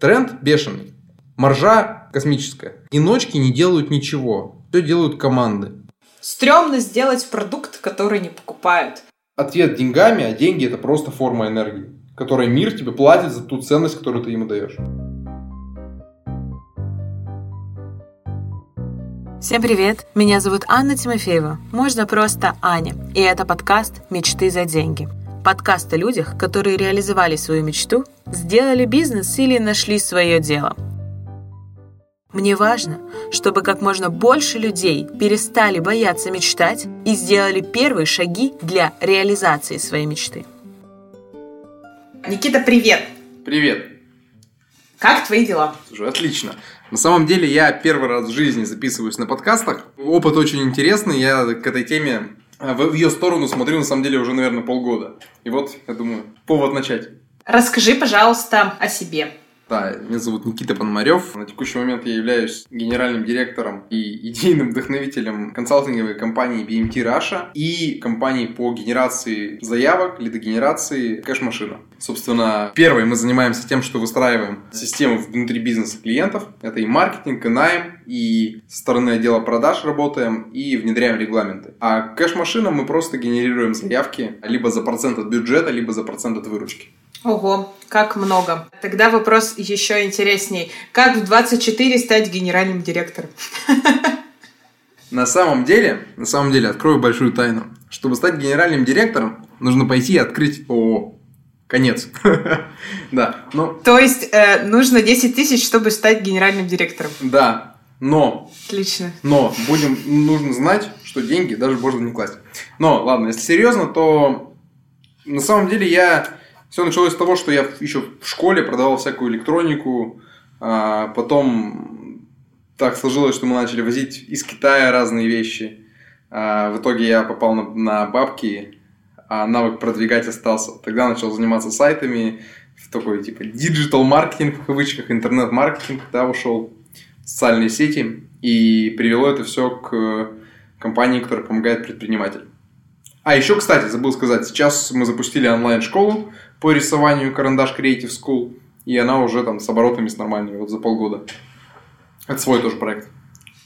Тренд бешеный. Маржа космическая. Одиночки не делают ничего. Все делают команды. Стремно сделать продукт, который не покупают. Ответ деньгами, а деньги это просто форма энергии, которой мир тебе платит за ту ценность, которую ты ему даешь. Всем привет! Меня зовут Анна Тимофеева, можно просто Аня, и это подкаст «Мечты за деньги». Подкаст о людях, которые реализовали свою мечту, сделали бизнес или нашли свое дело. Мне важно, чтобы как можно больше людей перестали бояться мечтать и сделали первые шаги для реализации своей мечты. Никита, привет! Привет! Как твои дела? Слушай, отлично. На самом деле я первый раз в жизни записываюсь на подкастах. Опыт очень интересный. Я к этой теме в ее сторону смотрю, на самом деле, уже, наверное, полгода. И вот, я думаю, повод начать. Расскажи, пожалуйста, о себе. Да, меня зовут Никита Пономарев. На текущий момент я являюсь генеральным директором и идейным вдохновителем консалтинговой компании BMT Russia и компании по генерации заявок, лидогенерации кэш-машина. Собственно, первое, мы занимаемся тем, что выстраиваем систему внутри бизнеса клиентов. Это и маркетинг, и найм, и со стороны отдела продаж работаем, и внедряем регламенты. А кэш-машина мы просто генерируем заявки либо за процент от бюджета, либо за процент от выручки. Ого, как много. Тогда вопрос еще интересней. Как в 24 стать генеральным директором? На самом деле, на самом деле, открою большую тайну. Чтобы стать генеральным директором, нужно пойти и открыть ООО. Конец. да. Ну, То есть э, нужно 10 тысяч, чтобы стать генеральным директором. Да. Но. Отлично. Но будем нужно знать, что деньги даже можно не класть. Но ладно, если серьезно, то на самом деле я все началось с того, что я еще в школе продавал всякую электронику, а потом так сложилось, что мы начали возить из Китая разные вещи. А в итоге я попал на, на бабки, а навык продвигать остался. Тогда начал заниматься сайтами, в такой типа digital marketing в кавычках, интернет-маркетинг, да, ушел в социальные сети, и привело это все к компании, которая помогает предпринимателям. А еще, кстати, забыл сказать, сейчас мы запустили онлайн-школу, по рисованию карандаш Creative School, и она уже там с оборотами с нормальными вот за полгода. Это свой тоже проект.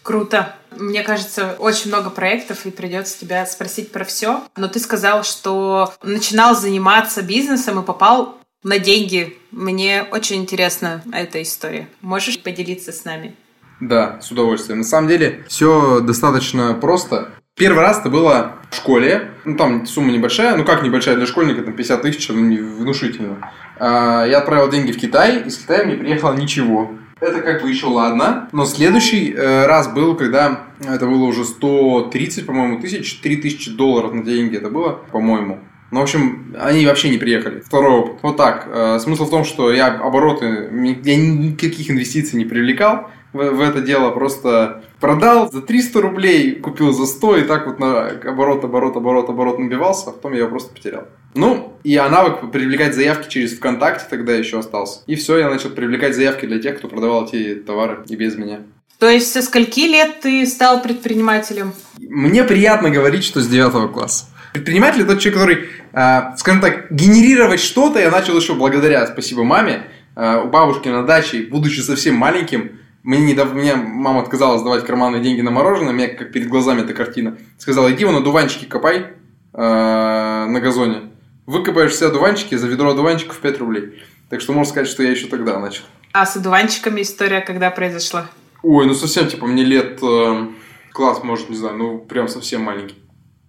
Круто. Мне кажется, очень много проектов, и придется тебя спросить про все. Но ты сказал, что начинал заниматься бизнесом и попал на деньги. Мне очень интересна эта история. Можешь поделиться с нами? Да, с удовольствием. На самом деле все достаточно просто. Первый раз это было в школе. Ну, там сумма небольшая. Ну, как небольшая для школьника, там 50 тысяч, ну, внушительно. А, я отправил деньги в Китай, из Китая мне приехало ничего. Это как бы еще ладно. Но следующий э, раз был, когда это было уже 130, по-моему, тысяч, 3000 долларов на деньги это было, по-моему. Ну, в общем, они вообще не приехали. Второй опыт. Вот так. Э, смысл в том, что я обороты, я никаких инвестиций не привлекал в, в это дело. Просто продал за 300 рублей, купил за 100, и так вот на оборот, оборот, оборот, оборот набивался, а потом я его просто потерял. Ну, и а навык привлекать заявки через ВКонтакте тогда еще остался. И все, я начал привлекать заявки для тех, кто продавал эти товары и без меня. То есть со скольки лет ты стал предпринимателем? Мне приятно говорить, что с 9 класса. Предприниматель это тот человек, который, э, скажем так, генерировать что-то я начал еще благодаря, спасибо маме, э, у бабушки на даче, будучи совсем маленьким, мне, недавно, мне мама отказалась давать карманные деньги на мороженое, у меня как перед глазами эта картина. Сказала, иди вон одуванчики копай э, на газоне. Выкопаешь все одуванчики за ведро одуванчиков 5 рублей. Так что можно сказать, что я еще тогда начал. А с одуванчиками история когда произошла? Ой, ну совсем, типа, мне лет э, класс, может, не знаю, ну прям совсем маленький.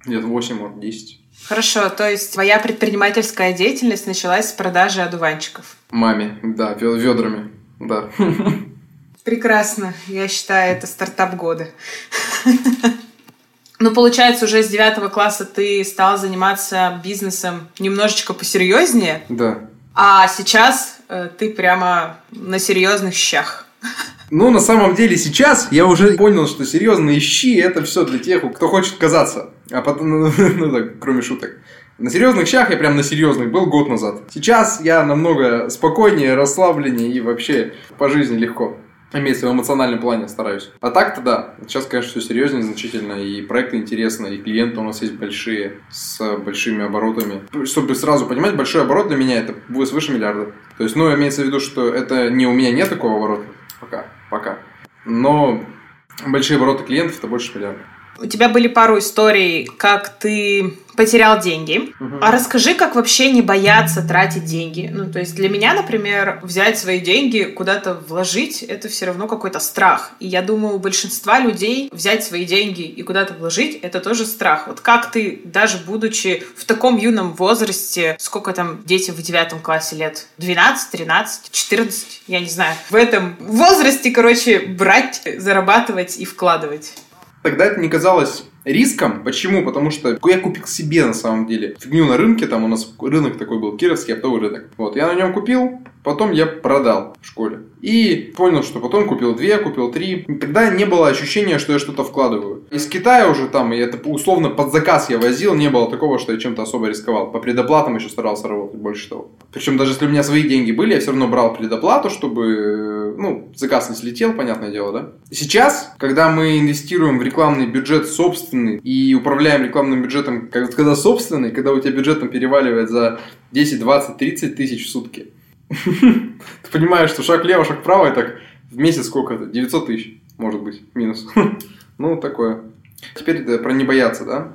Лет 8, может, 10. Хорошо, то есть твоя предпринимательская деятельность началась с продажи одуванчиков? Маме, да, ведрами, да. Прекрасно. Я считаю, это стартап года. Ну, получается, уже с девятого класса ты стал заниматься бизнесом немножечко посерьезнее. Да. А сейчас э, ты прямо на серьезных щах. Ну, на самом деле, сейчас я уже понял, что серьезные щи это все для тех, кто хочет казаться. А потом, ну, ну так, кроме шуток. На серьезных щах я прям на серьезных был год назад. Сейчас я намного спокойнее, расслабленнее и вообще по жизни легко. Имеется в эмоциональном плане стараюсь. А так-то да. Сейчас, конечно, все серьезнее, значительно. И проекты интересные, и клиенты у нас есть большие, с большими оборотами. Чтобы сразу понимать, большой оборот для меня это свыше миллиарда. То есть, ну, имеется в виду, что это не у меня нет такого оборота. Пока. Пока. Но большие обороты клиентов это больше миллиарда. У тебя были пару историй, как ты потерял деньги. Угу. А расскажи, как вообще не бояться тратить деньги. Ну, то есть для меня, например, взять свои деньги, куда-то вложить, это все равно какой-то страх. И я думаю, у большинства людей взять свои деньги и куда-то вложить, это тоже страх. Вот как ты, даже будучи в таком юном возрасте, сколько там дети в девятом классе лет? 12, 13, 14, я не знаю. В этом возрасте, короче, брать, зарабатывать и вкладывать. Тогда это не казалось риском. Почему? Потому что я купил себе на самом деле фигню на рынке. Там у нас рынок такой был, кировский оптовый рынок. Вот, я на нем купил, потом я продал в школе. И понял, что потом купил две, купил три. Тогда не было ощущения, что я что-то вкладываю. Из Китая уже там, и это условно под заказ я возил, не было такого, что я чем-то особо рисковал. По предоплатам еще старался работать больше того. Причем даже если у меня свои деньги были, я все равно брал предоплату, чтобы, ну, заказ не слетел, понятное дело, да. Сейчас, когда мы инвестируем в рекламный бюджет собственный и управляем рекламным бюджетом, когда собственный, когда у тебя бюджетом переваливает за 10, 20, 30 тысяч в сутки, ты понимаешь, что шаг лево, шаг вправо, и так в месяц сколько это? 900 тысяч, может быть, минус. ну, такое. Теперь да, про не бояться, да?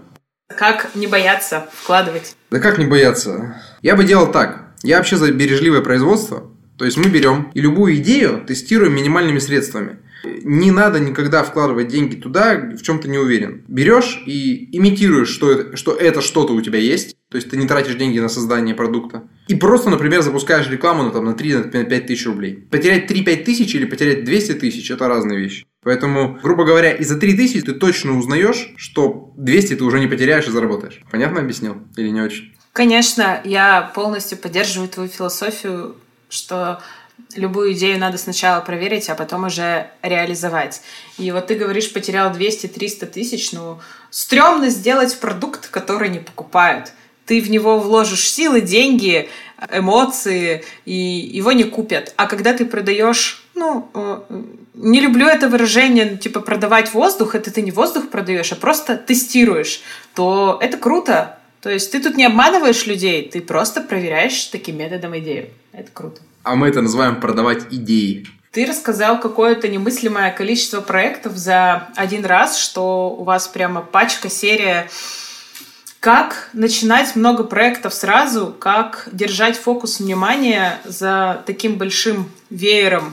Как не бояться вкладывать? Да как не бояться? Я бы делал так. Я вообще за бережливое производство. То есть мы берем и любую идею тестируем минимальными средствами. Не надо никогда вкладывать деньги туда, в чем ты не уверен. Берешь и имитируешь, что это, что это что-то у тебя есть. То есть ты не тратишь деньги на создание продукта. И просто, например, запускаешь рекламу на, там, на 3-5 тысяч рублей. Потерять 3-5 тысяч или потерять 200 тысяч – это разные вещи. Поэтому, грубо говоря, и за 3 тысячи ты точно узнаешь, что 200 ты уже не потеряешь и заработаешь. Понятно объяснил? Или не очень? Конечно, я полностью поддерживаю твою философию, что любую идею надо сначала проверить, а потом уже реализовать. И вот ты говоришь, потерял 200-300 тысяч, ну, стрёмно сделать продукт, который не покупают. Ты в него вложишь силы, деньги, эмоции, и его не купят. А когда ты продаешь, ну, э, не люблю это выражение, типа продавать воздух, это ты не воздух продаешь, а просто тестируешь, то это круто. То есть ты тут не обманываешь людей, ты просто проверяешь таким методом идею. Это круто. А мы это называем продавать идеи. Ты рассказал какое-то немыслимое количество проектов за один раз, что у вас прямо пачка, серия. Как начинать много проектов сразу? Как держать фокус внимания за таким большим веером?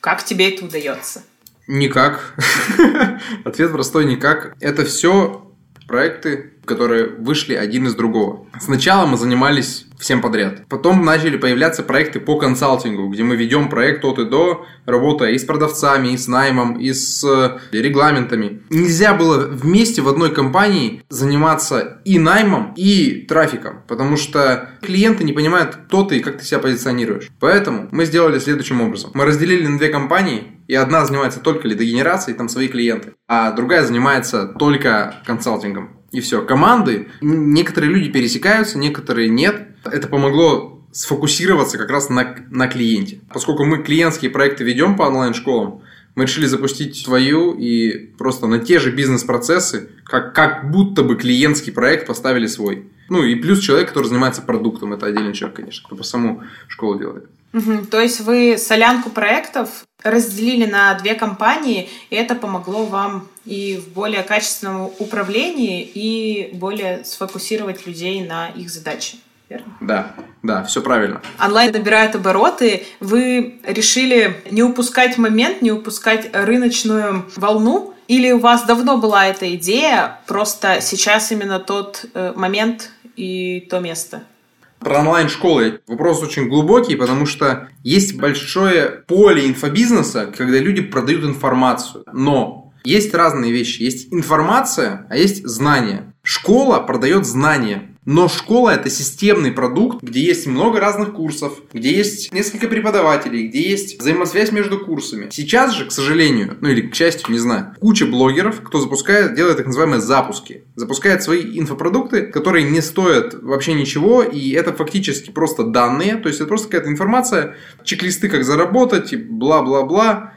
Как тебе это удается? Никак. Ответ простой никак. Это все проекты, которые вышли один из другого. Сначала мы занимались всем подряд. Потом начали появляться проекты по консалтингу, где мы ведем проект от и до, работая и с продавцами, и с наймом, и с э, регламентами. Нельзя было вместе в одной компании заниматься и наймом, и трафиком, потому что клиенты не понимают, кто ты и как ты себя позиционируешь. Поэтому мы сделали следующим образом. Мы разделили на две компании, и одна занимается только лидогенерацией, там свои клиенты, а другая занимается только консалтингом. И все. Команды, некоторые люди пересекаются, некоторые нет. Это помогло сфокусироваться как раз на, на клиенте. Поскольку мы клиентские проекты ведем по онлайн-школам, мы решили запустить свою и просто на те же бизнес-процессы, как, как будто бы клиентский проект поставили свой. Ну и плюс человек, который занимается продуктом, это отдельный человек, конечно, кто по саму школу делает. Угу. То есть вы солянку проектов разделили на две компании, и это помогло вам и в более качественном управлении, и более сфокусировать людей на их задачи. Верно? Да, да, все правильно. Онлайн набирает обороты. Вы решили не упускать момент, не упускать рыночную волну, или у вас давно была эта идея, просто сейчас именно тот э, момент и то место? Про онлайн-школы вопрос очень глубокий, потому что есть большое поле инфобизнеса, когда люди продают информацию. Но есть разные вещи. Есть информация, а есть знания. Школа продает знания. Но школа это системный продукт, где есть много разных курсов, где есть несколько преподавателей, где есть взаимосвязь между курсами. Сейчас же, к сожалению, ну или к счастью, не знаю, куча блогеров, кто запускает, делает так называемые запуски. Запускает свои инфопродукты, которые не стоят вообще ничего, и это фактически просто данные, то есть это просто какая-то информация, чек-листы, как заработать, бла-бла-бла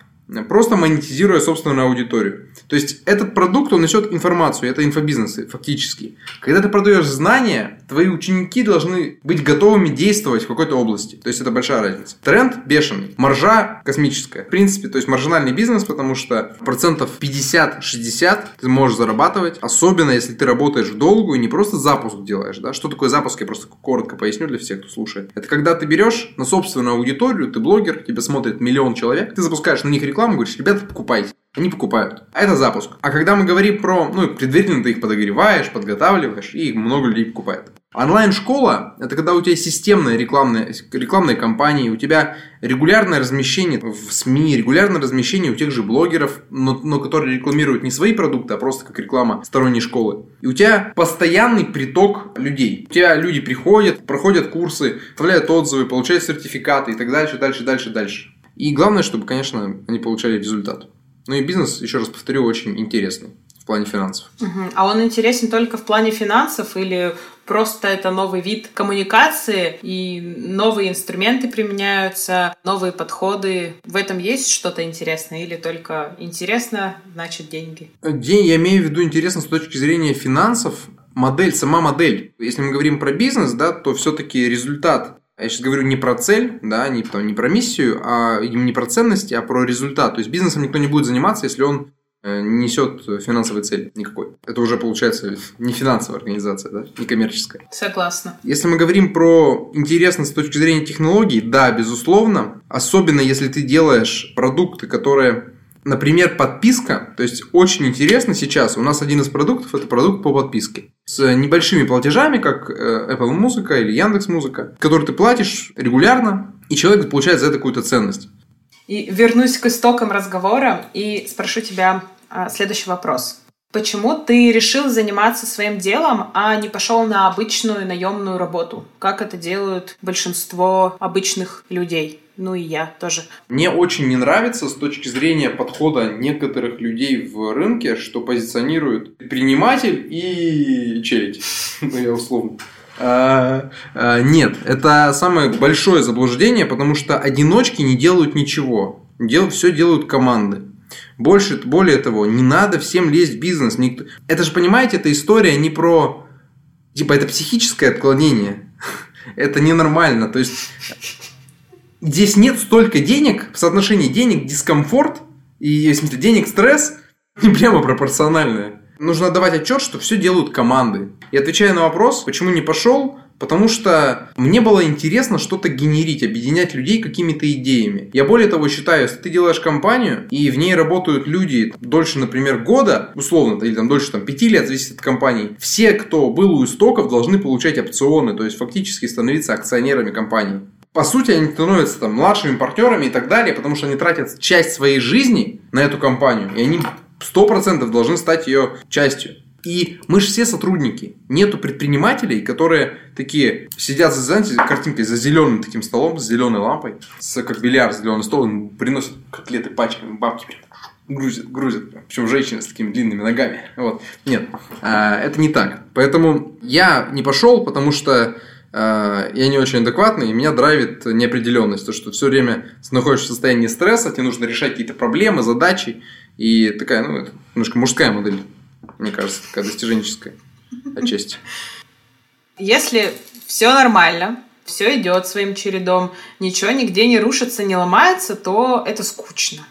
просто монетизируя собственную аудиторию. То есть этот продукт, он несет информацию, это инфобизнесы фактически. Когда ты продаешь знания, твои ученики должны быть готовыми действовать в какой-то области. То есть это большая разница. Тренд бешеный, маржа космическая. В принципе, то есть маржинальный бизнес, потому что процентов 50-60 ты можешь зарабатывать, особенно если ты работаешь в долгую, не просто запуск делаешь. Да? Что такое запуск, я просто коротко поясню для всех, кто слушает. Это когда ты берешь на собственную аудиторию, ты блогер, тебя смотрит миллион человек, ты запускаешь на них рекламу, говоришь, ребята, покупайте. Они покупают. А это запуск. А когда мы говорим про, ну, предварительно ты их подогреваешь, подготавливаешь, и много людей покупает. Онлайн-школа – это когда у тебя системная рекламная, рекламные кампании, у тебя регулярное размещение в СМИ, регулярное размещение у тех же блогеров, но, но которые рекламируют не свои продукты, а просто как реклама сторонней школы. И у тебя постоянный приток людей. У тебя люди приходят, проходят курсы, оставляют отзывы, получают сертификаты и так дальше, дальше, дальше, дальше. И главное, чтобы, конечно, они получали результат. Ну и бизнес, еще раз повторю, очень интересный в плане финансов. Угу. А он интересен только в плане финансов или просто это новый вид коммуникации и новые инструменты применяются, новые подходы. В этом есть что-то интересное или только интересно, значит деньги? День, я имею в виду интересно с точки зрения финансов, модель, сама модель. Если мы говорим про бизнес, да, то все-таки результат я сейчас говорю не про цель, да, не, там, не про миссию, а не про ценности, а про результат. То есть бизнесом никто не будет заниматься, если он э, несет финансовой цели никакой. Это уже получается не финансовая организация, да, не коммерческая. Согласна. Если мы говорим про интересность с точки зрения технологий, да, безусловно. Особенно если ты делаешь продукты, которые Например, подписка, то есть очень интересно сейчас, у нас один из продуктов это продукт по подписке. С небольшими платежами, как э, Apple Музыка или Яндекс Музыка, который ты платишь регулярно, и человек получает за это какую-то ценность. И вернусь к истокам разговора и спрошу тебя а, следующий вопрос. Почему ты решил заниматься своим делом, а не пошел на обычную наемную работу, как это делают большинство обычных людей? Ну и я тоже. Мне очень не нравится с точки зрения подхода некоторых людей в рынке, что позиционируют предприниматель и челядь. Ну, я условно. А, а, нет, это самое большое заблуждение, потому что одиночки не делают ничего. Все делают команды. Больше, более того, не надо всем лезть в бизнес. Никто... Это же, понимаете, эта история не про... Типа, это психическое отклонение. это ненормально. То есть, здесь нет столько денег, в соотношении денег дискомфорт и, в смысле, денег стресс не прямо пропорциональное. Нужно давать отчет, что все делают команды. И отвечая на вопрос, почему не пошел, Потому что мне было интересно что-то генерить, объединять людей какими-то идеями. Я более того считаю, если ты делаешь компанию, и в ней работают люди дольше, например, года, условно, или там дольше там, пяти лет, зависит от компании, все, кто был у истоков, должны получать опционы, то есть фактически становиться акционерами компании по сути, они становятся там младшими партнерами и так далее, потому что они тратят часть своей жизни на эту компанию, и они сто процентов должны стать ее частью. И мы же все сотрудники. Нету предпринимателей, которые такие сидят за, знаете, картинкой за зеленым таким столом, с зеленой лампой, с как бильярд, зеленый стол, он приносит котлеты пачками, бабки прям грузят, грузят. Причем женщины с такими длинными ногами. Вот. Нет, а, это не так. Поэтому я не пошел, потому что я не очень адекватный, и меня драйвит неопределенность. То, что все время находишься в состоянии стресса, тебе нужно решать какие-то проблемы, задачи. И такая, ну, это немножко мужская модель, мне кажется, такая достиженческая отчасти. Если все нормально, все идет своим чередом, ничего нигде не рушится, не ломается, то это скучно.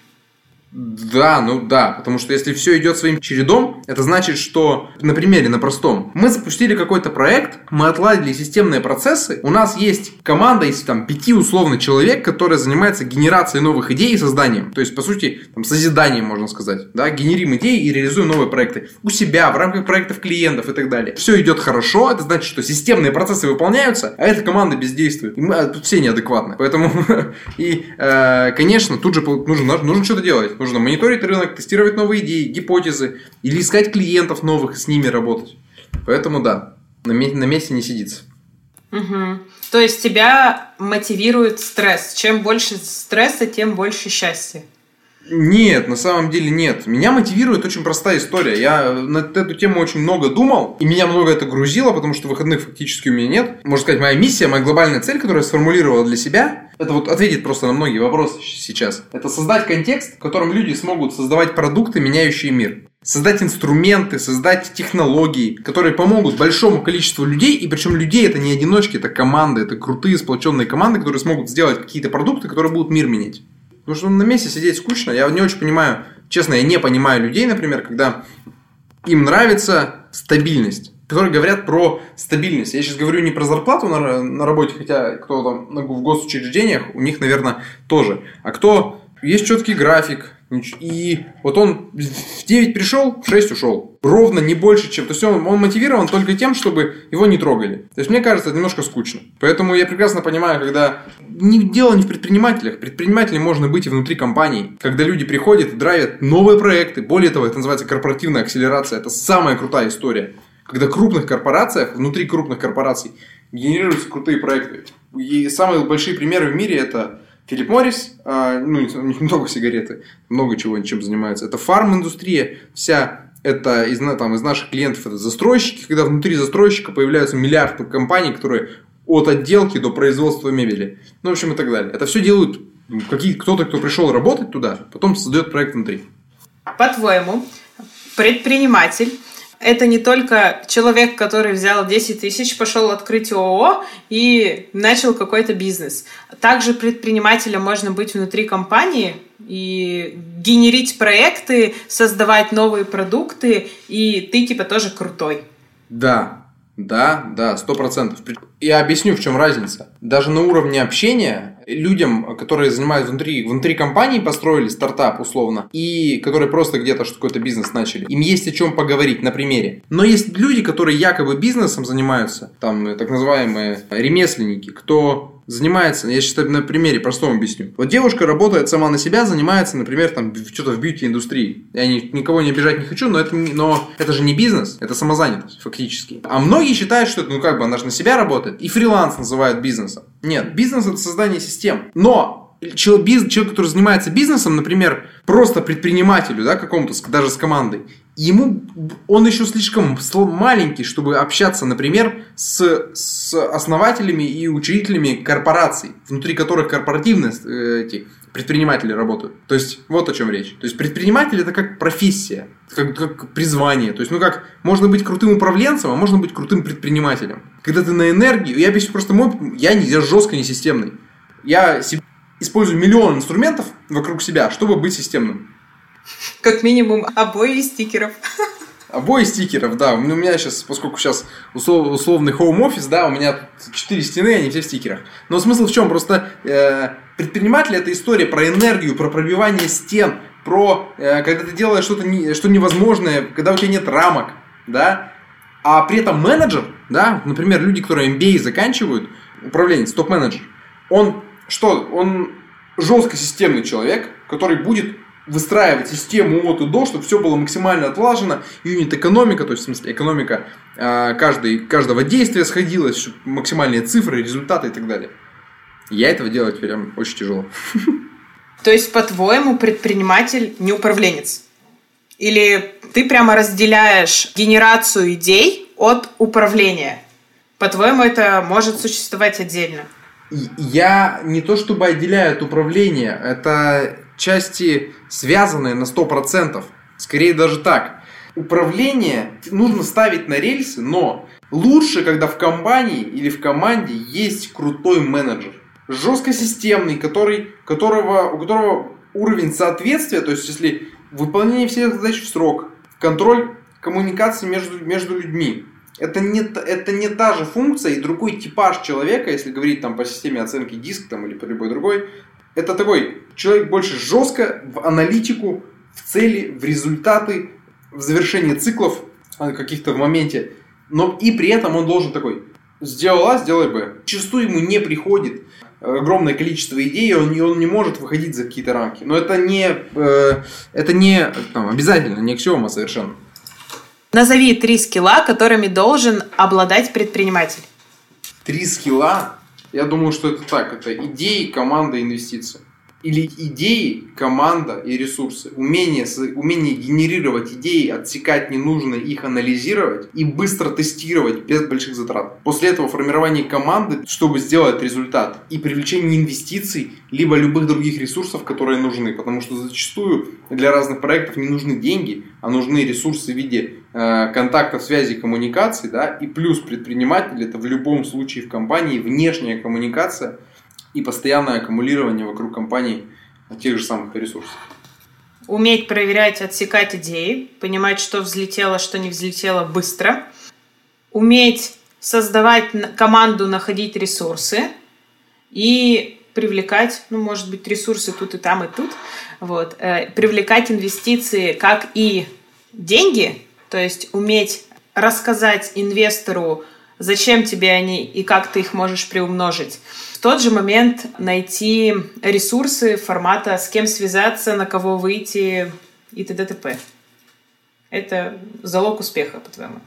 Да, ну да, потому что если все идет своим чередом, это значит, что на примере, на простом, мы запустили какой-то проект, мы отладили системные процессы, у нас есть команда из там пяти условно человек, которая занимается генерацией новых идей и созданием, то есть по сути там созиданием можно сказать, да, генерим идеи и реализуем новые проекты. У себя в рамках проектов клиентов и так далее. Все идет хорошо, это значит, что системные процессы выполняются, а эта команда бездействует. И мы, а тут все неадекватны, поэтому и э, конечно тут же нужно нужно что-то делать Нужно мониторить рынок, тестировать новые идеи, гипотезы или искать клиентов новых и с ними работать. Поэтому да, на, на месте не сидится. Угу. То есть тебя мотивирует стресс. Чем больше стресса, тем больше счастья. Нет, на самом деле нет. Меня мотивирует очень простая история. Я на эту тему очень много думал, и меня много это грузило, потому что выходных фактически у меня нет. Можно сказать, моя миссия, моя глобальная цель, которую я сформулировал для себя, Это вот ответит просто на многие вопросы сейчас. Это создать контекст, в котором люди смогут создавать продукты, меняющие мир. Создать инструменты, создать технологии, которые помогут большому количеству людей, и причем людей это не одиночки, это команды, это крутые сплоченные команды, которые смогут сделать какие-то продукты, которые будут мир менять. Потому что на месте сидеть скучно. Я не очень понимаю, честно, я не понимаю людей, например, когда им нравится стабильность которые говорят про стабильность. Я сейчас говорю не про зарплату на, на работе, хотя кто там в госучреждениях, у них, наверное, тоже. А кто есть четкий график, и вот он в 9 пришел, в 6 ушел. Ровно, не больше, чем... То есть он, он мотивирован только тем, чтобы его не трогали. То есть мне кажется, это немножко скучно. Поэтому я прекрасно понимаю, когда... Не, дело не в предпринимателях. Предпринимателем можно быть и внутри компании. Когда люди приходят и драйвят новые проекты. Более того, это называется корпоративная акселерация. Это самая крутая история когда крупных корпорациях, внутри крупных корпораций генерируются крутые проекты. И самые большие примеры в мире это Филипп Моррис, а, ну, много сигареты, много чего чем занимается. Это фарм-индустрия, вся это из, там, из наших клиентов это застройщики, когда внутри застройщика появляются миллиарды компаний, которые от отделки до производства мебели. Ну, в общем, и так далее. Это все делают какие, кто-то, кто пришел работать туда, потом создает проект внутри. По-твоему, предприниматель это не только человек, который взял 10 тысяч, пошел открыть ООО и начал какой-то бизнес. Также предпринимателем можно быть внутри компании и генерить проекты, создавать новые продукты, и ты типа тоже крутой. Да, да, да, сто процентов. Я объясню, в чем разница. Даже на уровне общения людям, которые занимаются внутри, внутри компании, построили стартап условно, и которые просто где-то какой-то бизнес начали, им есть о чем поговорить на примере. Но есть люди, которые якобы бизнесом занимаются, там так называемые ремесленники, кто занимается, я сейчас на примере простом объясню. Вот девушка работает сама на себя, занимается, например, там что-то в бьюти-индустрии. Я ни, никого не обижать не хочу, но это, но это же не бизнес, это самозанятость фактически. А многие считают, что это, ну как бы, она же на себя работает, и фриланс называют бизнесом. Нет, бизнес это создание систем. Но человек, человек, который занимается бизнесом, например, просто предпринимателю, да, какому-то, даже с командой, ему он еще слишком маленький, чтобы общаться, например, с, с основателями и учредителями корпораций, внутри которых корпоративные э, эти предприниматели работают. То есть вот о чем речь. То есть предприниматель это как профессия, как, как призвание. То есть, ну как, можно быть крутым управленцем, а можно быть крутым предпринимателем. Когда ты на энергию, я объясню просто мой, я, не, я жестко не системный. Я использую миллион инструментов вокруг себя, чтобы быть системным. Как минимум обои стикеров. Обои стикеров, да. У меня сейчас, поскольку сейчас условный home office, да, у меня четыре стены, они все в стикерах. Но смысл в чем? Просто э, предприниматель это история про энергию, про пробивание стен, про э, когда ты делаешь что-то не, что невозможное, когда у тебя нет рамок, да. А при этом менеджер, да, например, люди, которые MBA заканчивают, управленец, топ-менеджер, он что? Он жестко системный человек, который будет выстраивать систему от и до, чтобы все было максимально отлажено, юнит-экономика, то есть, в смысле, экономика э, каждой, каждого действия сходилась, чтобы максимальные цифры, результаты и так далее. Я этого делать прям очень тяжело. То есть, по-твоему, предприниматель не управленец? Или ты прямо разделяешь генерацию идей от управления? По-твоему, это может существовать отдельно? Я не то чтобы отделяю от управления, это части связанные на 100%. Скорее даже так. Управление нужно ставить на рельсы, но лучше, когда в компании или в команде есть крутой менеджер. Жестко системный, который, которого, у которого уровень соответствия, то есть если выполнение всех задач в срок, контроль коммуникации между, между людьми, это не, это не та же функция и другой типаж человека, если говорить там по системе оценки диск там, или по любой другой, это такой человек больше жестко в аналитику, в цели, в результаты, в завершение циклов а, каких-то в моменте. Но и при этом он должен такой, сделал А, сделай Б. Зачастую ему не приходит огромное количество идей, он, и он не может выходить за какие-то рамки. Но это не, э, это не там, обязательно, не аксиома совершенно. Назови три скилла, которыми должен обладать предприниматель. Три скилла? Я думаю, что это так. Это идеи, команда, инвестиции. Или идеи, команда и ресурсы. Умение, умение генерировать идеи, отсекать ненужные, их анализировать и быстро тестировать без больших затрат. После этого формирование команды, чтобы сделать результат и привлечение инвестиций, либо любых других ресурсов, которые нужны. Потому что зачастую для разных проектов не нужны деньги, а нужны ресурсы в виде э, контактов, связи, коммуникаций. Да? И плюс предприниматель это в любом случае в компании внешняя коммуникация – и постоянное аккумулирование вокруг компании тех же самых ресурсов. Уметь проверять, отсекать идеи, понимать, что взлетело, что не взлетело быстро. Уметь создавать команду, находить ресурсы и привлекать, ну, может быть, ресурсы тут и там, и тут, вот, э, привлекать инвестиции, как и деньги, то есть уметь рассказать инвестору, зачем тебе они и как ты их можешь приумножить. В тот же момент найти ресурсы формата, с кем связаться, на кого выйти и т.д. т.п. Это залог успеха, по-твоему?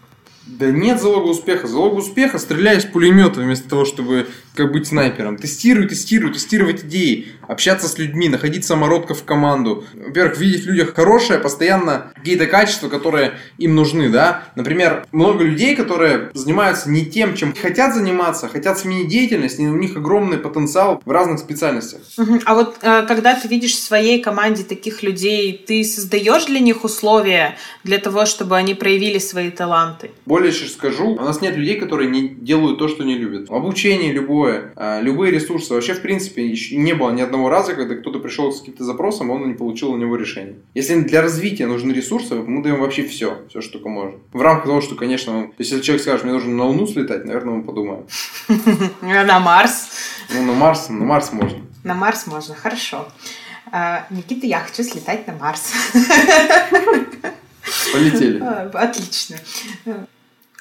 Да нет залога успеха. Залог успеха стреляй из пулемета вместо того, чтобы как быть снайпером. Тестируй, тестируй, тестировать идеи, общаться с людьми, находить самородков в команду. Во-первых, видеть в людях хорошее, постоянно какие-то качества, которые им нужны, да. Например, много людей, которые занимаются не тем, чем хотят заниматься, хотят сменить деятельность, и у них огромный потенциал в разных специальностях. А вот э, когда ты видишь в своей команде таких людей, ты создаешь для них условия для того, чтобы они проявили свои таланты? Более еще скажу, у нас нет людей, которые не делают то, что не любят. Обучение любое, а, любые ресурсы. Вообще, в принципе, еще не было ни одного раза, когда кто-то пришел с каким-то запросом, он не получил на него решение. Если для развития нужны ресурсы, мы даем вообще все, все, что только можно. В рамках того, что, конечно, если человек скажет, мне нужно на Луну слетать, наверное, мы подумаем. На Марс. Ну, на Марс, на Марс можно. На Марс можно, хорошо. А, Никита, я хочу слетать на Марс. Полетели. Отлично.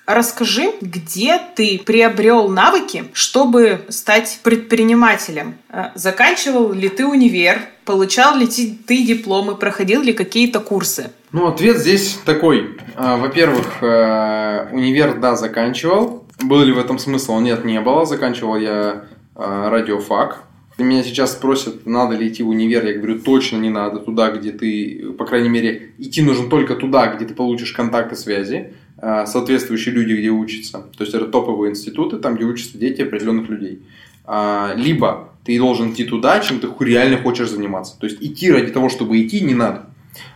Расскажи, где ты приобрел навыки, чтобы стать предпринимателем? Э, заканчивал ли ты универ? Получал ли ты дипломы? Проходил ли какие-то курсы? Ну, ответ здесь такой. А, во-первых, э, универ, да, заканчивал. Был ли в этом смысл? Нет, не было. Заканчивал я э, радиофак. Меня сейчас спросят, надо ли идти в универ. Я говорю, точно не надо. Туда, где ты, по крайней мере, идти нужно только туда, где ты получишь контакты связи. Э, соответствующие люди, где учатся. То есть это топовые институты, там, где учатся дети определенных людей. А, либо ты должен идти туда, чем ты реально хочешь заниматься. То есть идти ради того, чтобы идти, не надо.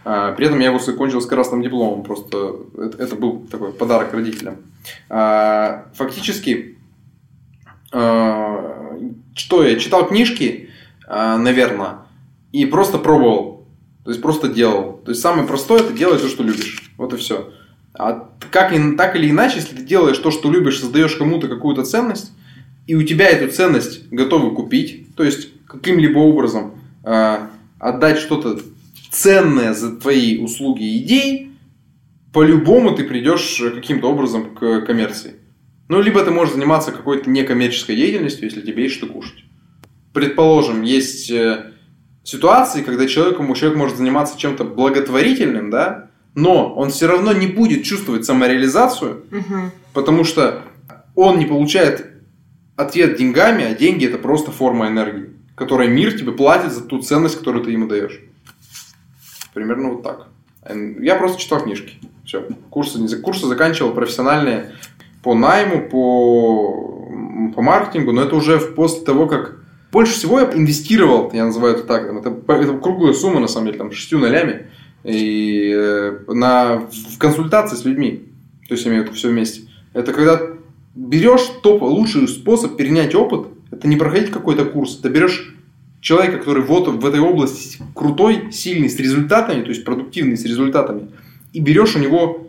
А, при этом я его закончил с красным дипломом, просто это, был такой подарок родителям. А, фактически, что я читал книжки, наверное, и просто пробовал. То есть просто делал. То есть самое простое это делать то, что любишь. Вот и все. А как, так или иначе, если ты делаешь то, что любишь, создаешь кому-то какую-то ценность, и у тебя эту ценность готовы купить, то есть каким-либо образом э, отдать что-то ценное за твои услуги и идеи, по-любому ты придешь каким-то образом к коммерции. Ну, либо ты можешь заниматься какой-то некоммерческой деятельностью, если тебе есть что кушать. Предположим, есть э, ситуации, когда человеку, человек может заниматься чем-то благотворительным, да, но он все равно не будет чувствовать самореализацию, угу. потому что он не получает ответ деньгами, а деньги это просто форма энергии, которой мир тебе платит за ту ценность, которую ты ему даешь. Примерно вот так. Я просто читал книжки. Все. Курсы, курсы заканчивал профессиональные по найму, по, по маркетингу, но это уже после того, как больше всего я инвестировал, я называю это так, это, это круглая сумма, на самом деле, там, шестью нолями, и э, на, в консультации с людьми. То есть, я имею все вместе. Это когда берешь топ, лучший способ перенять опыт, это не проходить какой-то курс, ты берешь человека, который вот в этой области крутой, сильный, с результатами, то есть продуктивный, с результатами, и берешь у него,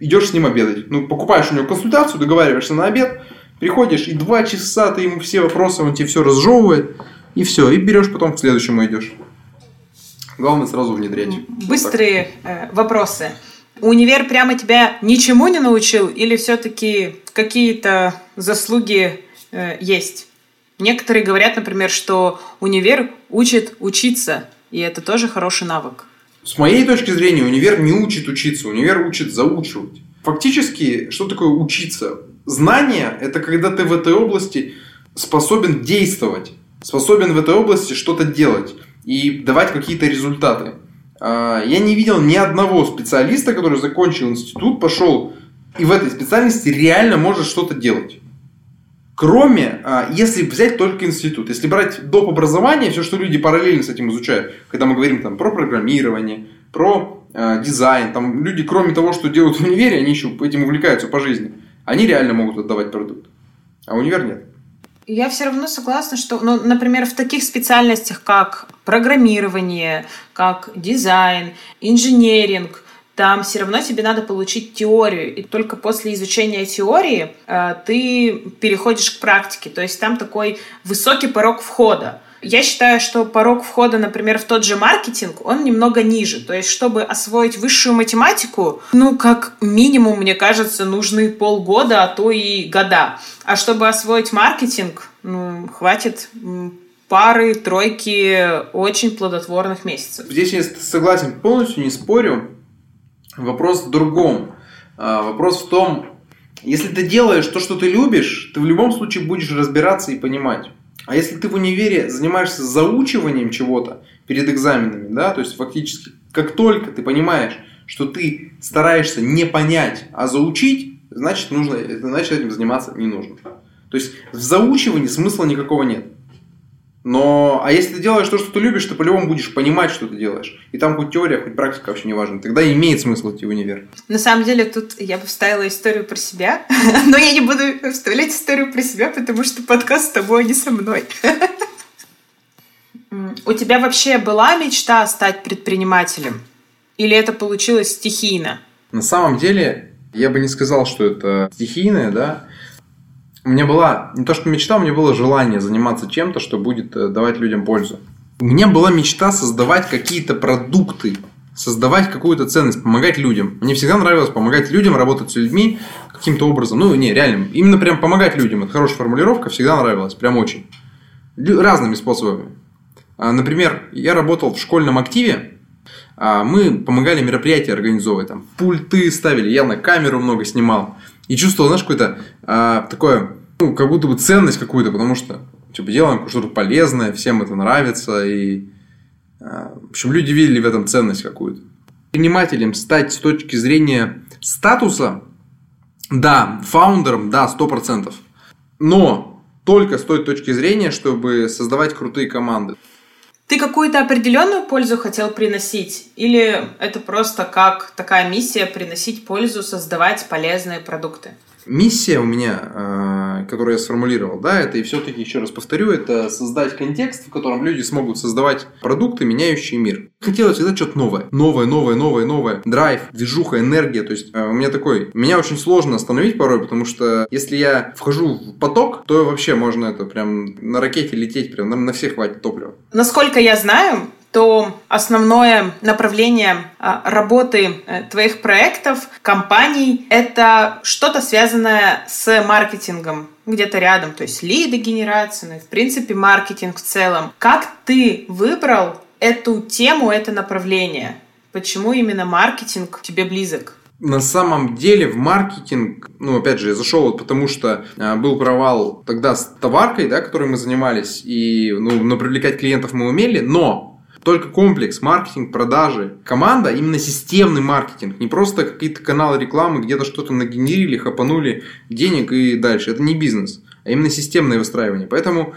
идешь с ним обедать. Ну, покупаешь у него консультацию, договариваешься на обед, приходишь, и два часа ты ему все вопросы, он тебе все разжевывает, и все, и берешь потом к следующему идешь. Главное сразу внедрять. Быстрые э, вопросы. Универ прямо тебя ничему не научил или все-таки какие-то заслуги э, есть? Некоторые говорят, например, что универ учит учиться, и это тоже хороший навык. С моей точки зрения, универ не учит учиться, универ учит заучивать. Фактически, что такое учиться? Знание – это когда ты в этой области способен действовать. способен в этой области что-то делать и давать какие-то результаты. А, я не видел ни одного специалиста, который закончил институт, пошел и в этой специальности реально может что-то делать. Кроме, а, если взять только институт, если брать доп. образование, все, что люди параллельно с этим изучают, когда мы говорим там, про программирование, про э, дизайн, там люди, кроме того, что делают в универе, они еще этим увлекаются по жизни, они реально могут отдавать продукт, а универ нет. Я все равно согласна, что, ну, например, в таких специальностях, как программирование, как дизайн, инженеринг, там все равно тебе надо получить теорию, и только после изучения теории э, ты переходишь к практике. То есть там такой высокий порог входа. Я считаю, что порог входа, например, в тот же маркетинг, он немного ниже. То есть, чтобы освоить высшую математику, ну, как минимум, мне кажется, нужны полгода, а то и года. А чтобы освоить маркетинг, ну, хватит пары, тройки очень плодотворных месяцев. Здесь я согласен полностью, не спорю. Вопрос в другом. А, вопрос в том, если ты делаешь то, что ты любишь, ты в любом случае будешь разбираться и понимать. А если ты в универе занимаешься заучиванием чего-то перед экзаменами, да, то есть фактически как только ты понимаешь, что ты стараешься не понять, а заучить, значит, нужно, значит этим заниматься не нужно. То есть в заучивании смысла никакого нет. Но, а если ты делаешь то, что ты любишь, ты по-любому будешь понимать, что ты делаешь. И там хоть теория, хоть практика вообще не важно. Тогда имеет смысл идти в универ. На самом деле, тут я бы вставила историю про себя, но я не буду вставлять историю про себя, потому что подкаст с тобой, а не со мной. У тебя вообще была мечта стать предпринимателем? Или это получилось стихийно? На самом деле, я бы не сказал, что это стихийное, да. Меня была, не то что мечта, у меня было желание заниматься чем-то, что будет э, давать людям пользу. У меня была мечта создавать какие-то продукты, создавать какую-то ценность, помогать людям. Мне всегда нравилось помогать людям, работать с людьми каким-то образом. Ну, не, реально, именно прям помогать людям. Это хорошая формулировка, всегда нравилась, прям очень. Разными способами. А, например, я работал в школьном активе, а, мы помогали мероприятия организовывать, там, пульты ставили, я на камеру много снимал. И чувствовал, знаешь, какое-то а, такое, ну, как будто бы ценность какую-то, потому что, типа, делаем что-то полезное, всем это нравится, и, а, в общем, люди видели в этом ценность какую-то. Предпринимателем стать с точки зрения статуса, да, фаундером, да, сто процентов. Но только с той точки зрения, чтобы создавать крутые команды. Ты какую-то определенную пользу хотел приносить? Или это просто как такая миссия приносить пользу, создавать полезные продукты? Миссия у меня, э, которую я сформулировал, да, это и все-таки, еще раз повторю, это создать контекст, в котором люди смогут создавать продукты, меняющие мир. Хотелось всегда что-то новое. Новое, новое, новое, новое. Драйв, движуха, энергия. То есть э, у меня такой... Меня очень сложно остановить порой, потому что если я вхожу в поток, то вообще можно это прям на ракете лететь, прям на, на всех хватит топлива. Насколько я знаю, то основное направление а, работы э, твоих проектов, компаний, это что-то связанное с маркетингом где-то рядом, то есть лиды генерация, ну и в принципе маркетинг в целом. Как ты выбрал эту тему, это направление? Почему именно маркетинг тебе близок? на самом деле в маркетинг, ну, опять же, я зашел вот потому, что э, был провал тогда с товаркой, да, которой мы занимались, и, ну, но привлекать клиентов мы умели, но только комплекс, маркетинг, продажи. Команда именно системный маркетинг, не просто какие-то каналы рекламы, где-то что-то нагенерили, хапанули денег и дальше. Это не бизнес, а именно системное выстраивание. Поэтому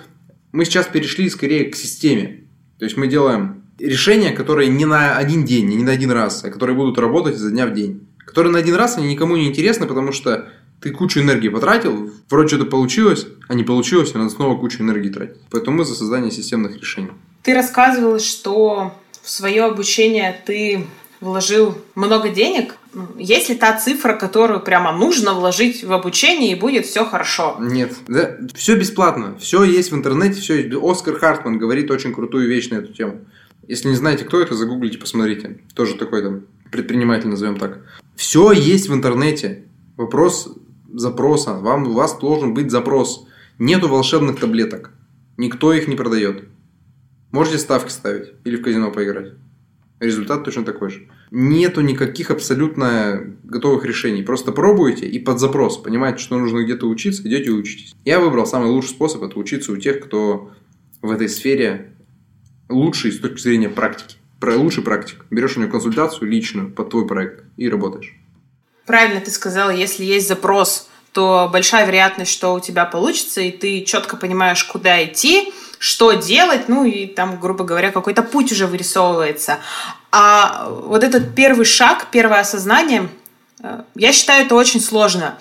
мы сейчас перешли скорее к системе. То есть мы делаем решения, которые не на один день, не на один раз, а которые будут работать изо дня в день. Которые на один раз они никому не интересны, потому что ты кучу энергии потратил, вроде что-то получилось, а не получилось, и надо снова кучу энергии тратить. Поэтому мы за создание системных решений. Ты рассказывал, что в свое обучение ты вложил много денег. Есть ли та цифра, которую прямо нужно вложить в обучение и будет все хорошо? Нет, да, все бесплатно, все есть в интернете, все есть. Оскар Хартман говорит очень крутую вещь на эту тему. Если не знаете, кто это, загуглите, посмотрите. Тоже такой там предприниматель, назовем так. Все есть в интернете. Вопрос запроса. Вам, у вас должен быть запрос. Нету волшебных таблеток. Никто их не продает. Можете ставки ставить или в казино поиграть. Результат точно такой же. Нету никаких абсолютно готовых решений. Просто пробуйте и под запрос. Понимаете, что нужно где-то учиться, идете и учитесь. Я выбрал самый лучший способ это учиться у тех, кто в этой сфере лучший с точки зрения практики. Про лучший практик. Берешь у него консультацию личную под твой проект и работаешь. Правильно ты сказала, если есть запрос, то большая вероятность, что у тебя получится, и ты четко понимаешь, куда идти, что делать, ну и там, грубо говоря, какой-то путь уже вырисовывается. А вот этот первый шаг, первое осознание, э, я считаю, это очень сложно.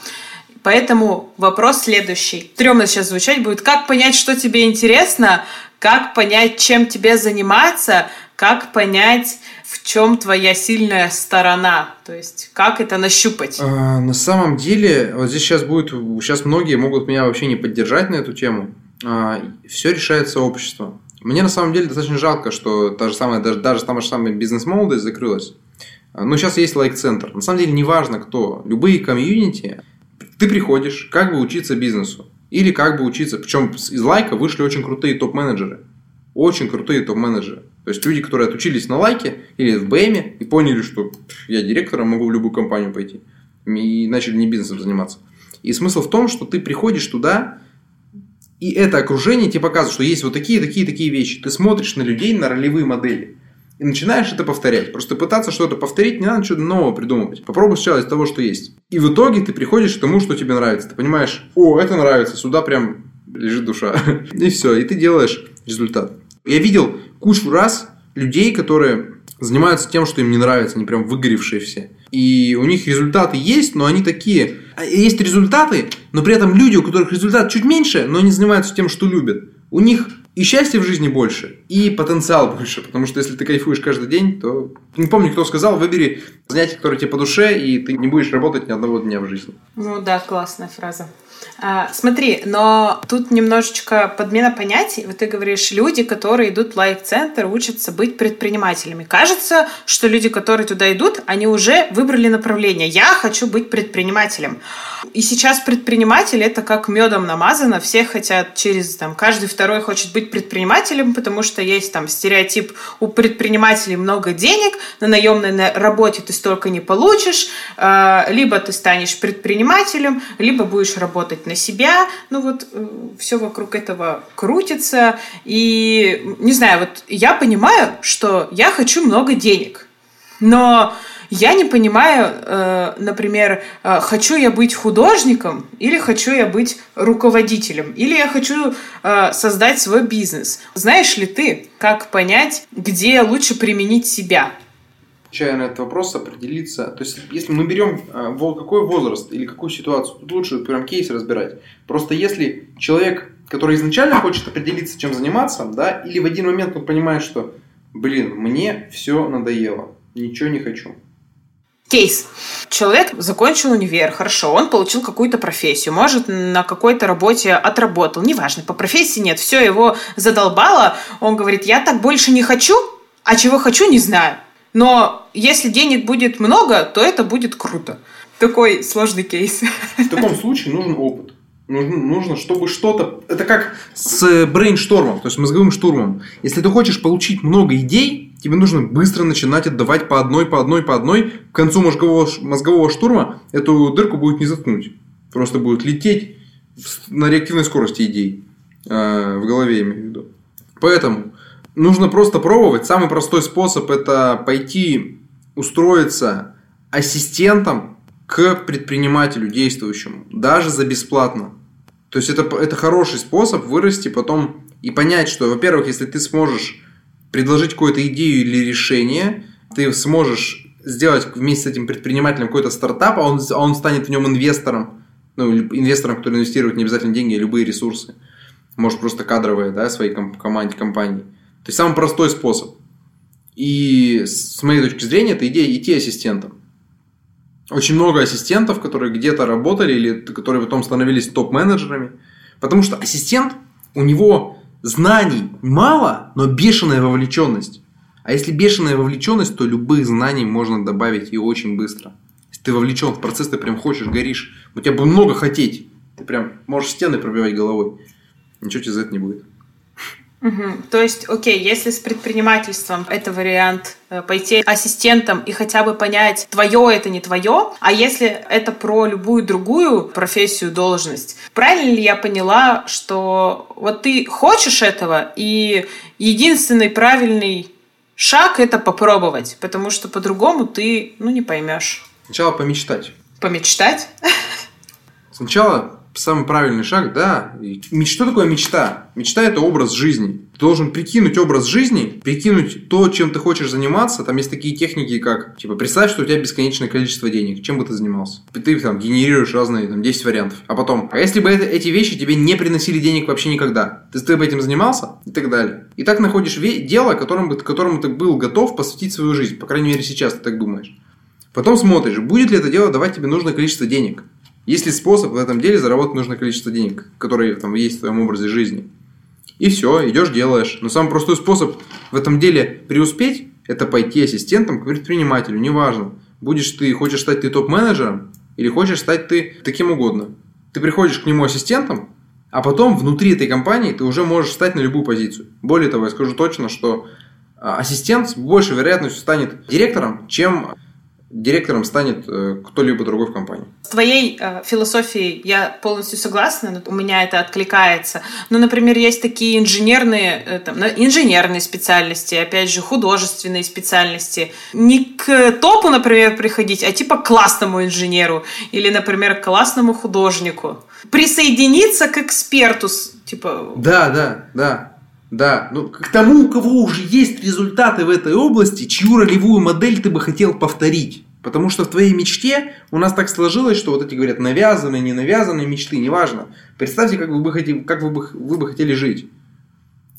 Поэтому вопрос следующий. Тремно сейчас звучать будет. Как понять, что тебе интересно? Как понять, чем тебе заниматься? Как понять, в чем твоя сильная сторона? То есть, как это нащупать? А, на самом деле, вот здесь сейчас будет, сейчас многие могут меня вообще не поддержать на эту тему. А, все решается обществом. Мне на самом деле достаточно жалко, что та же самая, даже, даже та же самая бизнес-молодость закрылась. А, но сейчас есть лайк-центр. На самом деле, неважно кто. Любые комьюнити, ты приходишь как бы учиться бизнесу. Или как бы учиться. Причем из лайка вышли очень крутые топ-менеджеры. Очень крутые топ-менеджеры. То есть люди, которые отучились на лайке или в БМе и поняли, что я директором могу в любую компанию пойти. И начали не бизнесом заниматься. И смысл в том, что ты приходишь туда, и это окружение тебе показывает, что есть вот такие, такие, такие вещи. Ты смотришь на людей, на ролевые модели. И начинаешь это повторять. Просто пытаться что-то повторить, не надо что-то нового придумывать. Попробуй сначала из того, что есть. И в итоге ты приходишь к тому, что тебе нравится. Ты понимаешь, о, это нравится, сюда прям лежит душа. И все, и ты делаешь результат. Я видел кучу раз людей, которые занимаются тем, что им не нравится, они прям выгоревшие все. И у них результаты есть, но они такие. А есть результаты, но при этом люди, у которых результат чуть меньше, но они занимаются тем, что любят. У них и счастья в жизни больше, и потенциал больше. Потому что если ты кайфуешь каждый день, то... Не помню, кто сказал, выбери занятие, которое тебе по душе, и ты не будешь работать ни одного дня в жизни. Ну да, классная фраза. А, смотри, но тут немножечко подмена понятий. Вот ты говоришь, люди, которые идут в лайф-центр, учатся быть предпринимателями. Кажется, что люди, которые туда идут, они уже выбрали направление. Я хочу быть предпринимателем. И сейчас предприниматель это как медом намазано. Все хотят через, там, каждый второй хочет быть предпринимателем, потому что есть там стереотип у предпринимателей много денег, на наемной работе ты столько не получишь, а, либо ты станешь предпринимателем, либо будешь работать на себя. Ну вот э, все вокруг этого крутится. И не знаю, вот я понимаю, что я хочу много денег. Но я не понимаю, э, например, э, хочу я быть художником или хочу я быть руководителем, или я хочу создать свой бизнес. Знаешь ли ты, как понять, где лучше применить себя? Отвечая на этот вопрос, определиться. То есть, если мы берем какой возраст или какую ситуацию, тут лучше прям кейс разбирать. Просто если человек, который изначально хочет определиться, чем заниматься, да, или в один момент он понимает, что, блин, мне все надоело, ничего не хочу Кейс. Человек закончил универ, хорошо, он получил какую-то профессию, может, на какой-то работе отработал, неважно, по профессии нет, все его задолбало, он говорит, я так больше не хочу, а чего хочу, не знаю. Но если денег будет много, то это будет круто. Такой сложный кейс. В таком случае нужен опыт. Нужно, нужно, чтобы что-то... Это как с брейнштормом, то есть мозговым штурмом. Если ты хочешь получить много идей, тебе нужно быстро начинать отдавать по одной, по одной, по одной. К концу мозгового, мозгового штурма эту дырку будет не заткнуть. Просто будет лететь на реактивной скорости идей. Э, в голове, я имею в виду. Поэтому нужно просто пробовать. Самый простой способ это пойти устроиться ассистентом к предпринимателю действующему, даже за бесплатно. То есть это, это хороший способ вырасти потом и понять, что, во-первых, если ты сможешь предложить какую-то идею или решение, ты сможешь сделать вместе с этим предпринимателем какой-то стартап, а он, а он станет в нем инвестором, ну, инвестором, который инвестирует не обязательно деньги, а любые ресурсы. Может, просто кадровые, да, своей ком- команде, компании. То есть, самый простой способ. И с моей точки зрения, это идея идти ассистентом очень много ассистентов, которые где-то работали или которые потом становились топ-менеджерами. Потому что ассистент, у него знаний мало, но бешеная вовлеченность. А если бешеная вовлеченность, то любых знаний можно добавить и очень быстро. Если ты вовлечен в процесс, ты прям хочешь, горишь. У тебя будет много хотеть. Ты прям можешь стены пробивать головой. Ничего тебе за это не будет. Угу. То есть, окей, если с предпринимательством это вариант э, пойти ассистентом и хотя бы понять, твое это не твое, а если это про любую другую профессию, должность, правильно ли я поняла, что вот ты хочешь этого, и единственный правильный шаг это попробовать, потому что по-другому ты, ну, не поймешь. Сначала помечтать. Помечтать? Сначала самый правильный шаг, да. Что такое мечта? Мечта – это образ жизни. Ты должен прикинуть образ жизни, прикинуть то, чем ты хочешь заниматься. Там есть такие техники, как, типа, представь, что у тебя бесконечное количество денег. Чем бы ты занимался? Ты там генерируешь разные, там, 10 вариантов. А потом, а если бы это, эти вещи тебе не приносили денег вообще никогда? Ты, ты бы этим занимался? И так далее. И так находишь дело, которому, которому ты был готов посвятить свою жизнь. По крайней мере, сейчас ты так думаешь. Потом смотришь, будет ли это дело давать тебе нужное количество денег. Есть ли способ в этом деле заработать нужное количество денег, которые там есть в твоем образе жизни? И все, идешь, делаешь. Но самый простой способ в этом деле преуспеть – это пойти ассистентом к предпринимателю, неважно. Будешь ты, хочешь стать ты топ-менеджером или хочешь стать ты таким угодно. Ты приходишь к нему ассистентом, а потом внутри этой компании ты уже можешь стать на любую позицию. Более того, я скажу точно, что а, ассистент с большей вероятностью станет директором, чем директором станет э, кто-либо другой в компании. С твоей э, философией я полностью согласна, у меня это откликается. Но, например, есть такие инженерные, э, там, инженерные специальности, опять же, художественные специальности. Не к топу, например, приходить, а типа к классному инженеру или, например, к классному художнику. Присоединиться к эксперту, типа... Да, да, да. Да, ну к тому, у кого уже есть результаты в этой области, чью ролевую модель ты бы хотел повторить. Потому что в твоей мечте у нас так сложилось, что вот эти говорят навязанные, не навязанные мечты, неважно. Представьте, как вы бы хотели, как вы бы, вы бы хотели жить.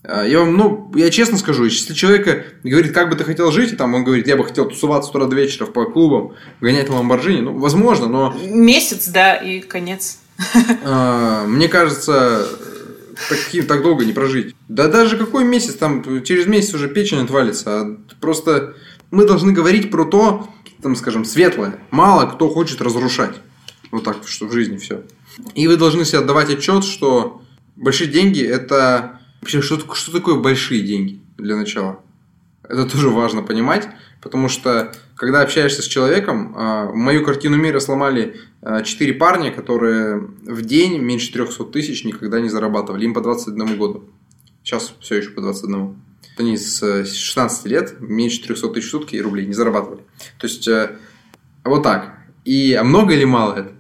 А, я вам, ну, я честно скажу, если человека говорит, как бы ты хотел жить, и там он говорит, я бы хотел тусоваться с утра до вечера по клубам, гонять на Ламборджини, ну, возможно, но... Месяц, да, и конец. А, мне кажется, так, так долго не прожить. Да даже какой месяц, там через месяц уже печень отвалится. А просто мы должны говорить про то, там, скажем, светлое. Мало кто хочет разрушать. Вот так, что в жизни все. И вы должны себе отдавать отчет, что большие деньги это... Вообще, что, что такое большие деньги для начала? Это тоже важно понимать, потому что когда общаешься с человеком, а, мою картину мира сломали а, четыре парня, которые в день меньше 300 тысяч никогда не зарабатывали. Им по 21 году. Сейчас все еще по 21. Они с 16 лет меньше 300 тысяч сутки рублей не зарабатывали. То есть, э, вот так. И а много или мало это?